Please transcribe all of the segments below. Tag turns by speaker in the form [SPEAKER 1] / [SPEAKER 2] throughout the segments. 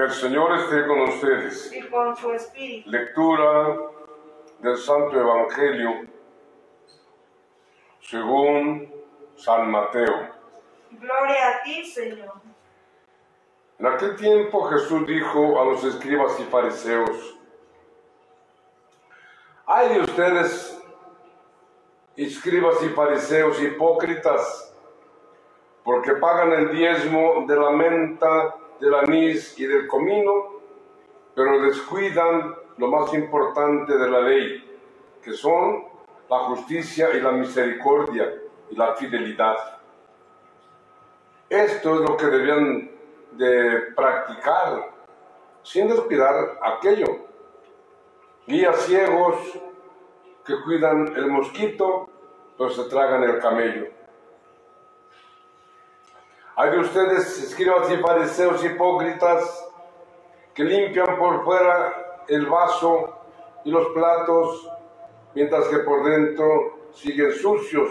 [SPEAKER 1] Que el Señor esté con ustedes.
[SPEAKER 2] y con su espíritu.
[SPEAKER 1] Lectura del Santo Evangelio según San Mateo.
[SPEAKER 2] Gloria a ti, Señor.
[SPEAKER 1] En aquel tiempo Jesús dijo a los escribas y fariseos, hay de ustedes, escribas y fariseos hipócritas, porque pagan el diezmo de la menta, del anís y del comino, pero descuidan lo más importante de la ley, que son la justicia y la misericordia y la fidelidad. Esto es lo que debían de practicar sin descuidar aquello. Guías ciegos que cuidan el mosquito, pero se tragan el camello. Hay de ustedes, escribas y fariseos hipócritas, que limpian por fuera el vaso y los platos, mientras que por dentro siguen sucios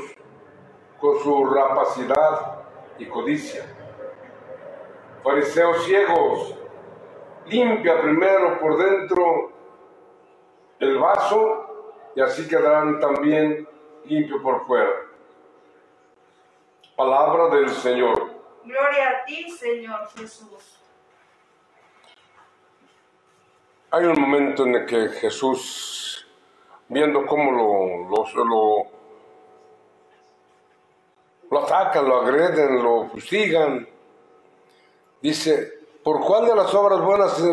[SPEAKER 1] con su rapacidad y codicia. Fariseos ciegos, limpia primero por dentro el vaso y así quedarán también limpio por fuera. Palabra del Señor.
[SPEAKER 2] Gloria a ti, Señor Jesús.
[SPEAKER 1] Hay un momento en el que Jesús, viendo cómo lo, lo, lo, lo atacan, lo agreden, lo fustigan, dice, ¿por cuál de las obras buenas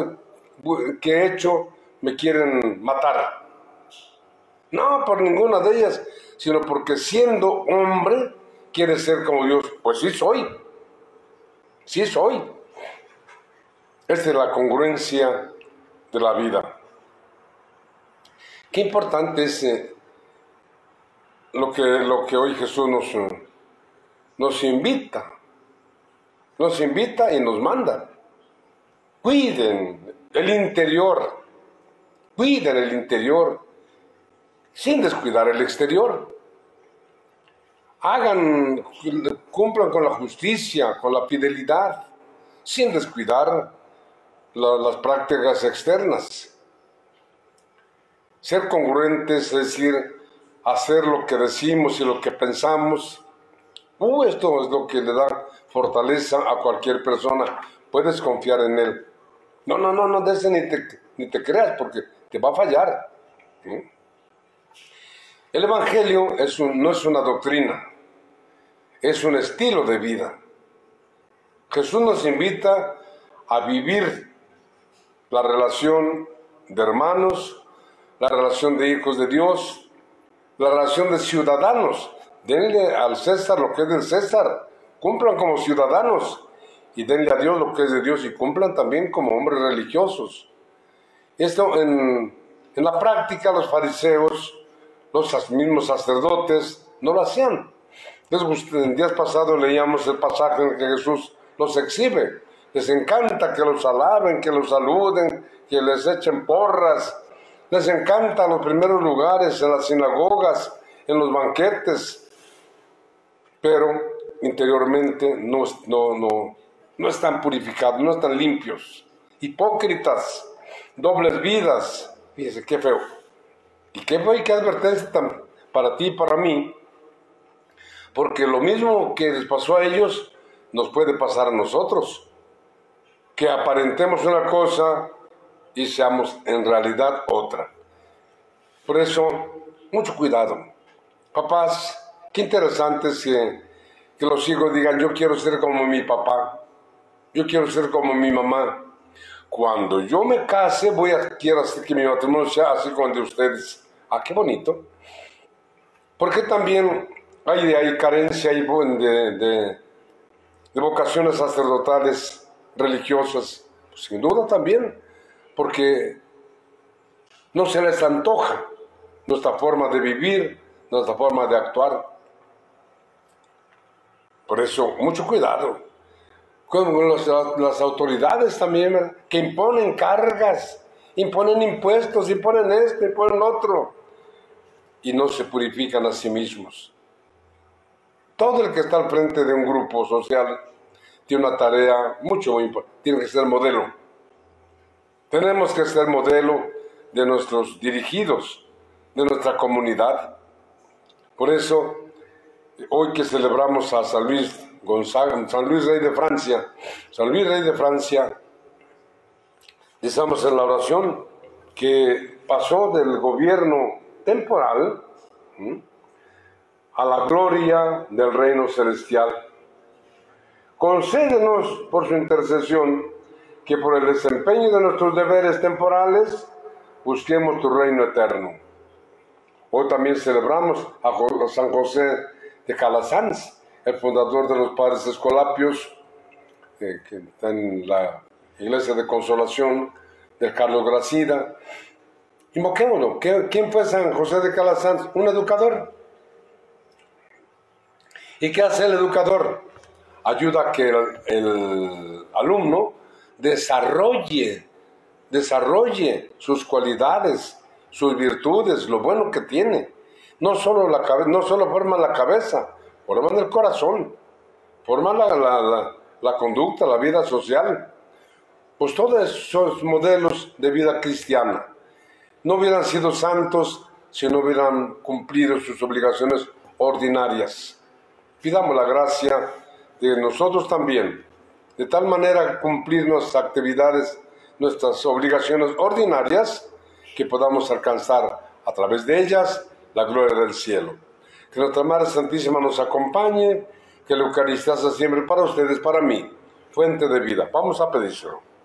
[SPEAKER 1] que he hecho me quieren matar? No, por ninguna de ellas, sino porque siendo hombre quiere ser como Dios. Pues sí soy, sí soy. Esta es la congruencia de la vida. Qué importante es eh, lo, que, lo que hoy Jesús nos, nos invita. Nos invita y nos manda. Cuiden el interior. Cuiden el interior sin descuidar el exterior. Hagan, cumplan con la justicia, con la fidelidad, sin descuidar la- las prácticas externas. Ser congruentes, es decir, hacer lo que decimos y lo que pensamos. Uh, esto es lo que le da fortaleza a cualquier persona. Puedes confiar en él. No, no, no, no, de ese ni te, ni te creas porque te va a fallar. El Evangelio no es una doctrina, es un estilo de vida. Jesús nos invita a vivir la relación de hermanos, la relación de hijos de Dios, la relación de ciudadanos. Denle al César lo que es del César, cumplan como ciudadanos y denle a Dios lo que es de Dios y cumplan también como hombres religiosos. Esto en la práctica los fariseos, los mismos sacerdotes, no lo hacían. Entonces, en días pasados leíamos el pasaje en el que Jesús los exhibe. Les encanta que los alaben, que los saluden, que les echen porras. Les encanta los primeros lugares, en las sinagogas, en los banquetes. Pero interiormente no, no, no, no están purificados, no están limpios. Hipócritas, dobles vidas. Fíjese, qué feo. Y qué qué advertencia para ti y para mí, porque lo mismo que les pasó a ellos nos puede pasar a nosotros. Que aparentemos una cosa y seamos en realidad otra. Por eso, mucho cuidado. Papás, qué interesante es que, que los hijos digan, yo quiero ser como mi papá, yo quiero ser como mi mamá. Cuando yo me case, voy a quiero hacer que mi matrimonio sea así como el de ustedes. Ah, qué bonito. Porque también hay, hay carencia de, de, vocaciones sacerdotales, religiosas. Pues sin duda también. Porque no se les antoja nuestra forma de vivir, nuestra forma de actuar. Por eso, mucho cuidado con las autoridades también, que imponen cargas, imponen impuestos, imponen esto, imponen otro, y no se purifican a sí mismos. Todo el que está al frente de un grupo social tiene una tarea mucho importante, tiene que ser modelo, Tenemos que ser modelo de nuestros dirigidos, de nuestra comunidad. Por eso, hoy que celebramos a San Luis Gonzaga, San Luis Rey de Francia, San Luis Rey de Francia, estamos en la oración que pasó del gobierno temporal a la gloria del reino celestial. Concédenos por su intercesión que por el desempeño de nuestros deberes temporales busquemos tu reino eterno. Hoy también celebramos a San José de Calasanz, el fundador de los padres escolapios, que está en la iglesia de consolación de Carlos Gracida. Invoquémoslo. ¿Quién fue San José de Calasanz? Un educador. ¿Y qué hace el educador? Ayuda a que el, alumno desarrolle, desarrolle sus cualidades, sus virtudes, lo bueno que tiene. No solo, la, no solo forma la cabeza, forma el corazón, forma la, la conducta, la vida social. Pues todos esos modelos de vida cristiana no hubieran sido santos si no hubieran cumplido sus obligaciones ordinarias. Pidamos la gracia de nosotros también, de tal manera cumplir nuestras actividades, nuestras obligaciones ordinarias, que podamos alcanzar a través de ellas la gloria del cielo. Que nuestra Madre Santísima nos acompañe, que la Eucaristía sea siempre para ustedes, para mí, fuente de vida. Vamos a pedírselo.